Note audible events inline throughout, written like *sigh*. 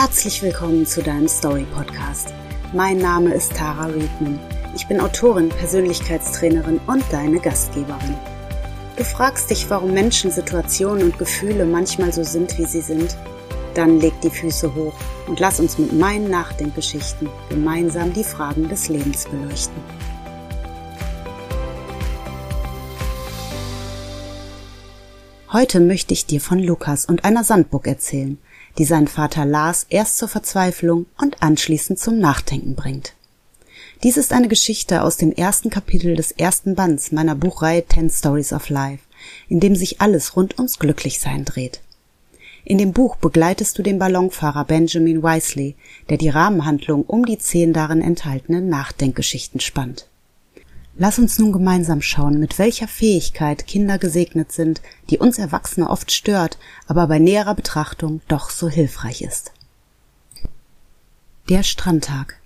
Herzlich willkommen zu deinem Story Podcast. Mein Name ist Tara Riedman. Ich bin Autorin, Persönlichkeitstrainerin und deine Gastgeberin. Du fragst dich, warum Menschen, Situationen und Gefühle manchmal so sind, wie sie sind? Dann leg die Füße hoch und lass uns mit meinen Nachdenkgeschichten gemeinsam die Fragen des Lebens beleuchten. Heute möchte ich dir von Lukas und einer Sandburg erzählen, die seinen Vater Lars erst zur Verzweiflung und anschließend zum Nachdenken bringt. Dies ist eine Geschichte aus dem ersten Kapitel des ersten Bands meiner Buchreihe Ten Stories of Life, in dem sich alles rund ums Glücklichsein dreht. In dem Buch begleitest du den Ballonfahrer Benjamin Wisely, der die Rahmenhandlung um die zehn darin enthaltenen Nachdenkgeschichten spannt. Lass uns nun gemeinsam schauen, mit welcher Fähigkeit Kinder gesegnet sind, die uns Erwachsene oft stört, aber bei näherer Betrachtung doch so hilfreich ist. Der Strandtag.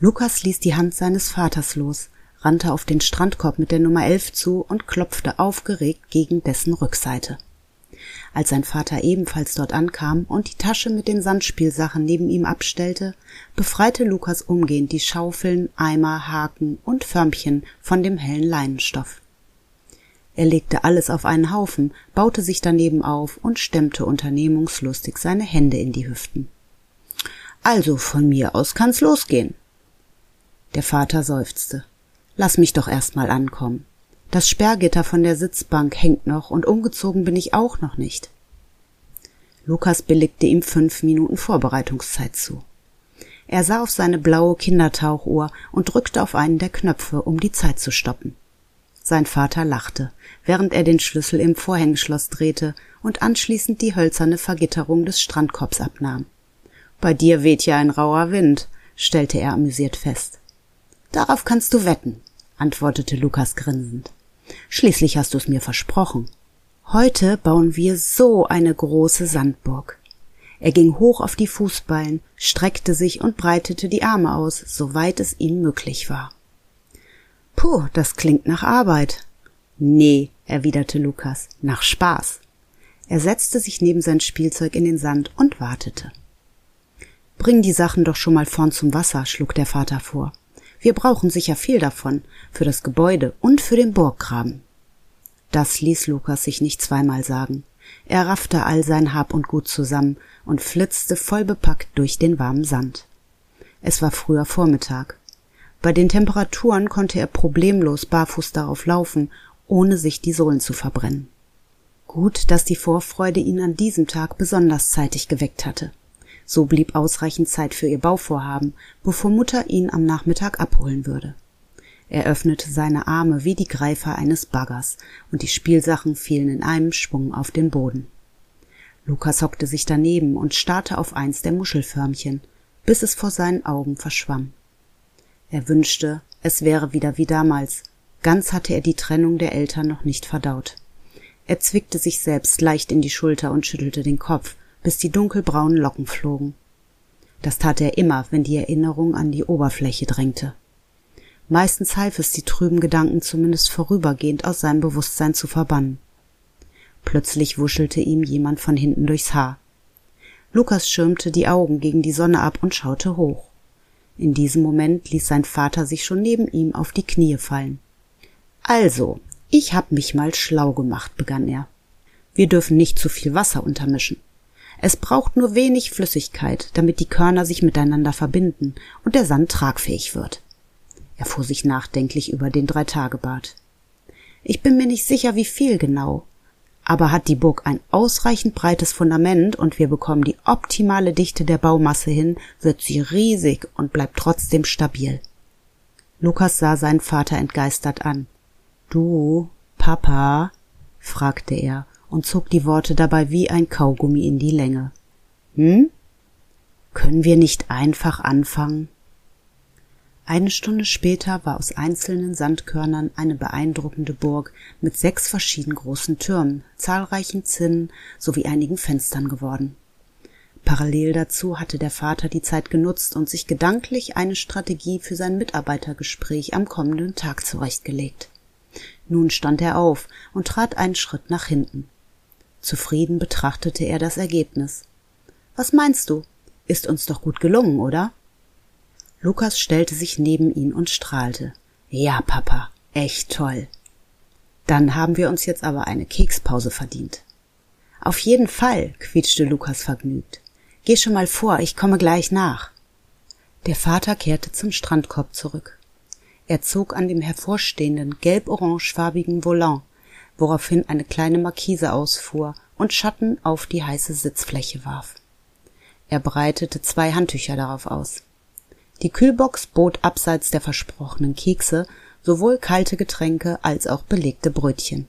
Lukas ließ die Hand seines Vaters los, rannte auf den Strandkorb mit der Nummer 11 zu und klopfte aufgeregt gegen dessen Rückseite. Als sein Vater ebenfalls dort ankam und die Tasche mit den Sandspielsachen neben ihm abstellte, befreite Lukas umgehend die Schaufeln, Eimer, Haken und Förmchen von dem hellen Leinenstoff. Er legte alles auf einen Haufen, baute sich daneben auf und stemmte unternehmungslustig seine Hände in die Hüften. Also von mir aus kann's losgehen. Der Vater seufzte. Lass mich doch erst mal ankommen. Das Sperrgitter von der Sitzbank hängt noch und umgezogen bin ich auch noch nicht. Lukas billigte ihm fünf Minuten Vorbereitungszeit zu. Er sah auf seine blaue Kindertauchuhr und drückte auf einen der Knöpfe, um die Zeit zu stoppen. Sein Vater lachte, während er den Schlüssel im Vorhängeschloss drehte und anschließend die hölzerne Vergitterung des Strandkorbs abnahm. Bei dir weht ja ein rauer Wind, stellte er amüsiert fest. Darauf kannst du wetten, antwortete Lukas grinsend. Schließlich hast du es mir versprochen. Heute bauen wir so eine große Sandburg. Er ging hoch auf die Fußballen, streckte sich und breitete die Arme aus, soweit es ihm möglich war. Puh, das klingt nach Arbeit. Nee, erwiderte Lukas, nach Spaß. Er setzte sich neben sein Spielzeug in den Sand und wartete. Bring die Sachen doch schon mal vorn zum Wasser, schlug der Vater vor. Wir brauchen sicher viel davon, für das Gebäude und für den Burggraben. Das ließ Lukas sich nicht zweimal sagen. Er raffte all sein Hab und Gut zusammen und flitzte voll bepackt durch den warmen Sand. Es war früher Vormittag. Bei den Temperaturen konnte er problemlos barfuß darauf laufen, ohne sich die Sohlen zu verbrennen. Gut, dass die Vorfreude ihn an diesem Tag besonders zeitig geweckt hatte. So blieb ausreichend Zeit für ihr Bauvorhaben, bevor Mutter ihn am Nachmittag abholen würde. Er öffnete seine Arme wie die Greifer eines Baggers, und die Spielsachen fielen in einem Schwung auf den Boden. Lukas hockte sich daneben und starrte auf eins der Muschelförmchen, bis es vor seinen Augen verschwamm. Er wünschte, es wäre wieder wie damals, ganz hatte er die Trennung der Eltern noch nicht verdaut. Er zwickte sich selbst leicht in die Schulter und schüttelte den Kopf, bis die dunkelbraunen Locken flogen. Das tat er immer, wenn die Erinnerung an die Oberfläche drängte. Meistens half es, die trüben Gedanken zumindest vorübergehend aus seinem Bewusstsein zu verbannen. Plötzlich wuschelte ihm jemand von hinten durchs Haar. Lukas schirmte die Augen gegen die Sonne ab und schaute hoch. In diesem Moment ließ sein Vater sich schon neben ihm auf die Knie fallen. Also, ich hab mich mal schlau gemacht, begann er. Wir dürfen nicht zu viel Wasser untermischen. Es braucht nur wenig Flüssigkeit, damit die Körner sich miteinander verbinden und der Sand tragfähig wird. Er fuhr sich nachdenklich über den Dreitagebad. Ich bin mir nicht sicher, wie viel genau. Aber hat die Burg ein ausreichend breites Fundament und wir bekommen die optimale Dichte der Baumasse hin, wird sie riesig und bleibt trotzdem stabil. Lukas sah seinen Vater entgeistert an. Du, Papa? fragte er und zog die Worte dabei wie ein Kaugummi in die Länge. Hm? Können wir nicht einfach anfangen? Eine Stunde später war aus einzelnen Sandkörnern eine beeindruckende Burg mit sechs verschieden großen Türmen, zahlreichen Zinnen sowie einigen Fenstern geworden. Parallel dazu hatte der Vater die Zeit genutzt und sich gedanklich eine Strategie für sein Mitarbeitergespräch am kommenden Tag zurechtgelegt. Nun stand er auf und trat einen Schritt nach hinten. Zufrieden betrachtete er das Ergebnis. Was meinst du? Ist uns doch gut gelungen, oder? Lukas stellte sich neben ihn und strahlte. Ja, Papa, echt toll. Dann haben wir uns jetzt aber eine Kekspause verdient. Auf jeden Fall, quietschte Lukas vergnügt. Geh schon mal vor, ich komme gleich nach. Der Vater kehrte zum Strandkorb zurück. Er zog an dem hervorstehenden gelb-orangefarbigen Volant, woraufhin eine kleine Markise ausfuhr und Schatten auf die heiße Sitzfläche warf. Er breitete zwei Handtücher darauf aus. Die Kühlbox bot abseits der versprochenen Kekse sowohl kalte Getränke als auch belegte Brötchen.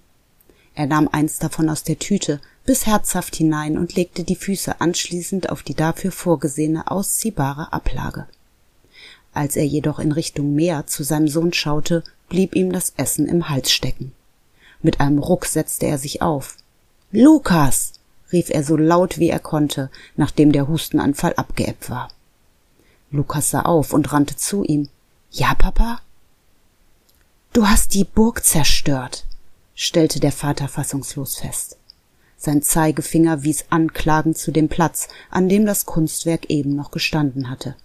Er nahm eins davon aus der Tüte, bis herzhaft hinein und legte die Füße anschließend auf die dafür vorgesehene ausziehbare Ablage. Als er jedoch in Richtung Meer zu seinem Sohn schaute, blieb ihm das Essen im Hals stecken. Mit einem Ruck setzte er sich auf. Lukas! rief er so laut wie er konnte, nachdem der Hustenanfall abgeebbt war. Lukas sah auf und rannte zu ihm. Ja, Papa? Du hast die Burg zerstört, stellte der Vater fassungslos fest. Sein Zeigefinger wies anklagend zu dem Platz, an dem das Kunstwerk eben noch gestanden hatte.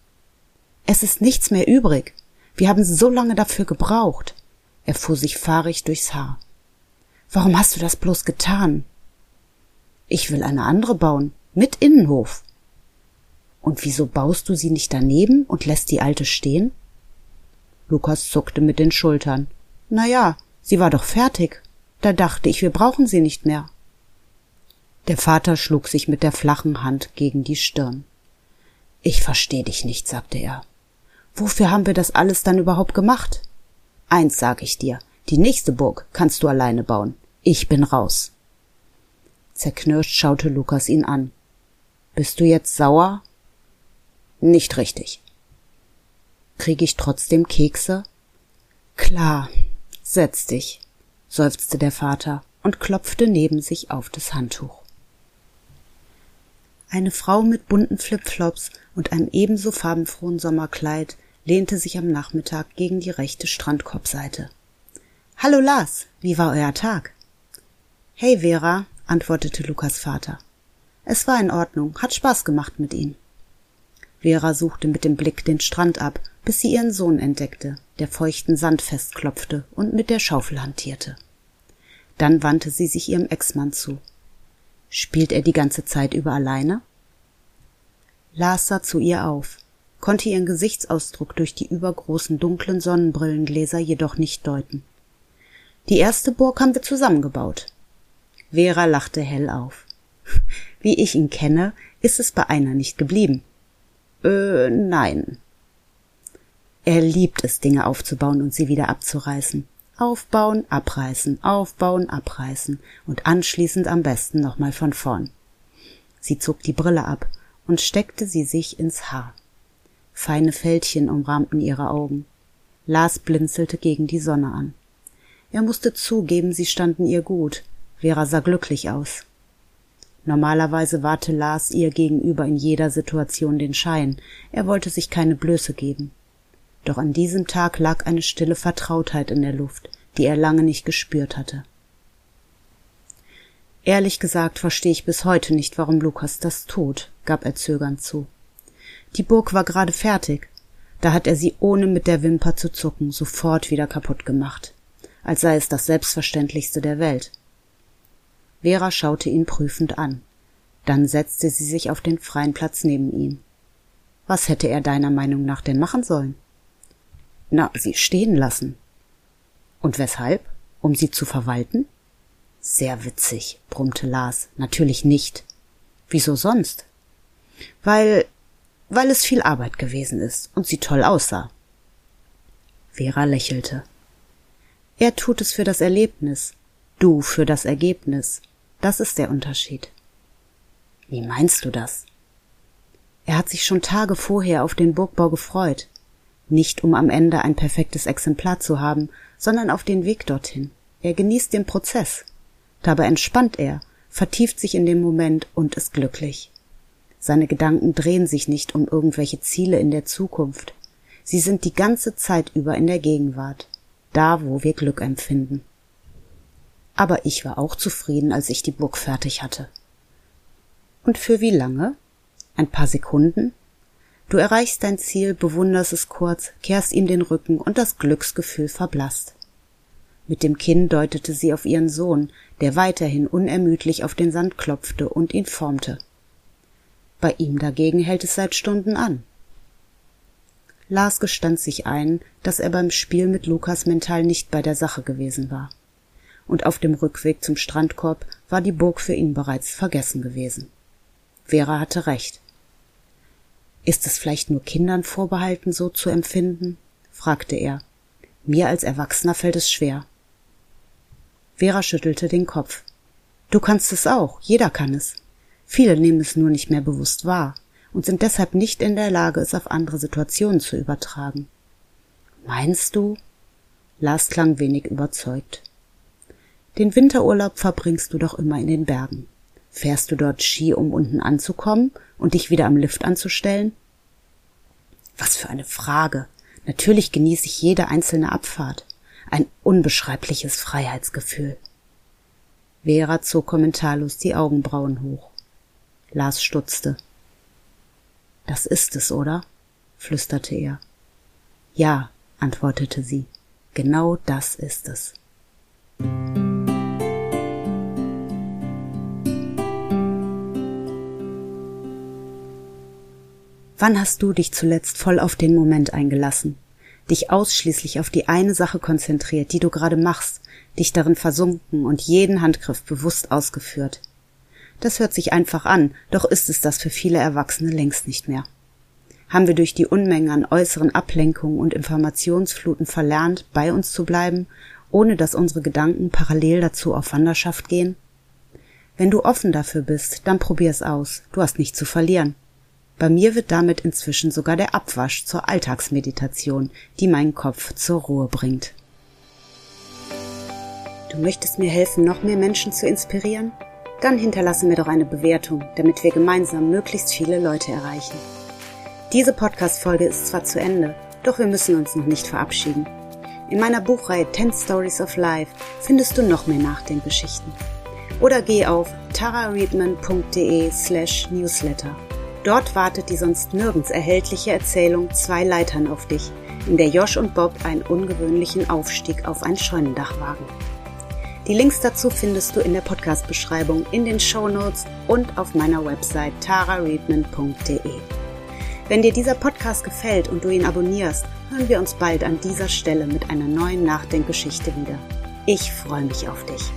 Es ist nichts mehr übrig. Wir haben so lange dafür gebraucht. Er fuhr sich fahrig durchs Haar. Warum hast du das bloß getan? Ich will eine andere bauen, mit Innenhof. Und wieso baust du sie nicht daneben und lässt die alte stehen? Lukas zuckte mit den Schultern. Na ja, sie war doch fertig. Da dachte ich, wir brauchen sie nicht mehr. Der Vater schlug sich mit der flachen Hand gegen die Stirn. Ich versteh dich nicht, sagte er. Wofür haben wir das alles dann überhaupt gemacht? Eins sag ich dir, die nächste Burg kannst du alleine bauen. Ich bin raus. Zerknirscht schaute Lukas ihn an. Bist du jetzt sauer? Nicht richtig. Krieg ich trotzdem Kekse? Klar, setz dich, seufzte der Vater und klopfte neben sich auf das Handtuch. Eine Frau mit bunten Flipflops und einem ebenso farbenfrohen Sommerkleid lehnte sich am Nachmittag gegen die rechte Strandkorbseite. Hallo Lars, wie war euer Tag? Hey Vera, antwortete Lukas Vater. Es war in Ordnung, hat Spaß gemacht mit ihm. Vera suchte mit dem Blick den Strand ab, bis sie ihren Sohn entdeckte, der feuchten Sand festklopfte und mit der Schaufel hantierte. Dann wandte sie sich ihrem Ex-Mann zu. Spielt er die ganze Zeit über alleine? Lars sah zu ihr auf konnte ihren Gesichtsausdruck durch die übergroßen dunklen Sonnenbrillengläser jedoch nicht deuten. Die erste Burg haben wir zusammengebaut. Vera lachte hell auf. *laughs* Wie ich ihn kenne, ist es bei einer nicht geblieben. Äh, nein. Er liebt es, Dinge aufzubauen und sie wieder abzureißen. Aufbauen, abreißen, aufbauen, abreißen und anschließend am besten nochmal von vorn. Sie zog die Brille ab und steckte sie sich ins Haar. Feine Fältchen umrahmten ihre Augen. Lars blinzelte gegen die Sonne an. Er musste zugeben, sie standen ihr gut. Vera sah glücklich aus. Normalerweise warte Lars ihr gegenüber in jeder Situation den Schein. Er wollte sich keine Blöße geben. Doch an diesem Tag lag eine stille Vertrautheit in der Luft, die er lange nicht gespürt hatte. Ehrlich gesagt verstehe ich bis heute nicht, warum Lukas das tut, gab er zögernd zu. Die Burg war gerade fertig. Da hat er sie ohne mit der Wimper zu zucken sofort wieder kaputt gemacht, als sei es das Selbstverständlichste der Welt. Vera schaute ihn prüfend an. Dann setzte sie sich auf den freien Platz neben ihm. Was hätte er deiner Meinung nach denn machen sollen? Na, sie stehen lassen. Und weshalb? Um sie zu verwalten? Sehr witzig, brummte Lars. Natürlich nicht. Wieso sonst? Weil weil es viel Arbeit gewesen ist und sie toll aussah. Vera lächelte. Er tut es für das Erlebnis, du für das Ergebnis. Das ist der Unterschied. Wie meinst du das? Er hat sich schon Tage vorher auf den Burgbau gefreut, nicht um am Ende ein perfektes Exemplar zu haben, sondern auf den Weg dorthin. Er genießt den Prozess. Dabei entspannt er, vertieft sich in den Moment und ist glücklich. Seine Gedanken drehen sich nicht um irgendwelche Ziele in der Zukunft. Sie sind die ganze Zeit über in der Gegenwart, da wo wir Glück empfinden. Aber ich war auch zufrieden, als ich die Burg fertig hatte. Und für wie lange? Ein paar Sekunden? Du erreichst dein Ziel, bewunderst es kurz, kehrst ihm den Rücken und das Glücksgefühl verblasst. Mit dem Kinn deutete sie auf ihren Sohn, der weiterhin unermüdlich auf den Sand klopfte und ihn formte. Bei ihm dagegen hält es seit Stunden an. Lars gestand sich ein, dass er beim Spiel mit Lukas mental nicht bei der Sache gewesen war. Und auf dem Rückweg zum Strandkorb war die Burg für ihn bereits vergessen gewesen. Vera hatte recht. Ist es vielleicht nur Kindern vorbehalten, so zu empfinden? fragte er. Mir als Erwachsener fällt es schwer. Vera schüttelte den Kopf. Du kannst es auch, jeder kann es. Viele nehmen es nur nicht mehr bewusst wahr und sind deshalb nicht in der Lage, es auf andere Situationen zu übertragen. Meinst du? Lars klang wenig überzeugt. Den Winterurlaub verbringst du doch immer in den Bergen. Fährst du dort Ski, um unten anzukommen und dich wieder am Lift anzustellen? Was für eine Frage. Natürlich genieße ich jede einzelne Abfahrt. Ein unbeschreibliches Freiheitsgefühl. Vera zog kommentarlos die Augenbrauen hoch. Lars stutzte. Das ist es, oder? flüsterte er. Ja, antwortete sie. Genau das ist es. Wann hast du dich zuletzt voll auf den Moment eingelassen? Dich ausschließlich auf die eine Sache konzentriert, die du gerade machst, dich darin versunken und jeden Handgriff bewusst ausgeführt. Das hört sich einfach an, doch ist es das für viele Erwachsene längst nicht mehr. Haben wir durch die Unmengen an äußeren Ablenkungen und Informationsfluten verlernt, bei uns zu bleiben, ohne dass unsere Gedanken parallel dazu auf Wanderschaft gehen? Wenn du offen dafür bist, dann probier's aus. Du hast nichts zu verlieren. Bei mir wird damit inzwischen sogar der Abwasch zur Alltagsmeditation, die meinen Kopf zur Ruhe bringt. Du möchtest mir helfen, noch mehr Menschen zu inspirieren? Dann hinterlasse mir doch eine Bewertung, damit wir gemeinsam möglichst viele Leute erreichen. Diese Podcast-Folge ist zwar zu Ende, doch wir müssen uns noch nicht verabschieden. In meiner Buchreihe 10 Stories of Life findest du noch mehr Nachdenkgeschichten. Oder geh auf tarareadman.de slash newsletter Dort wartet die sonst nirgends erhältliche Erzählung Zwei Leitern auf dich, in der Josh und Bob einen ungewöhnlichen Aufstieg auf ein Scheunendach wagen. Die Links dazu findest du in der Podcast-Beschreibung, in den Show Notes und auf meiner Website tarareadman.de. Wenn dir dieser Podcast gefällt und du ihn abonnierst, hören wir uns bald an dieser Stelle mit einer neuen Nachdenkgeschichte wieder. Ich freue mich auf dich.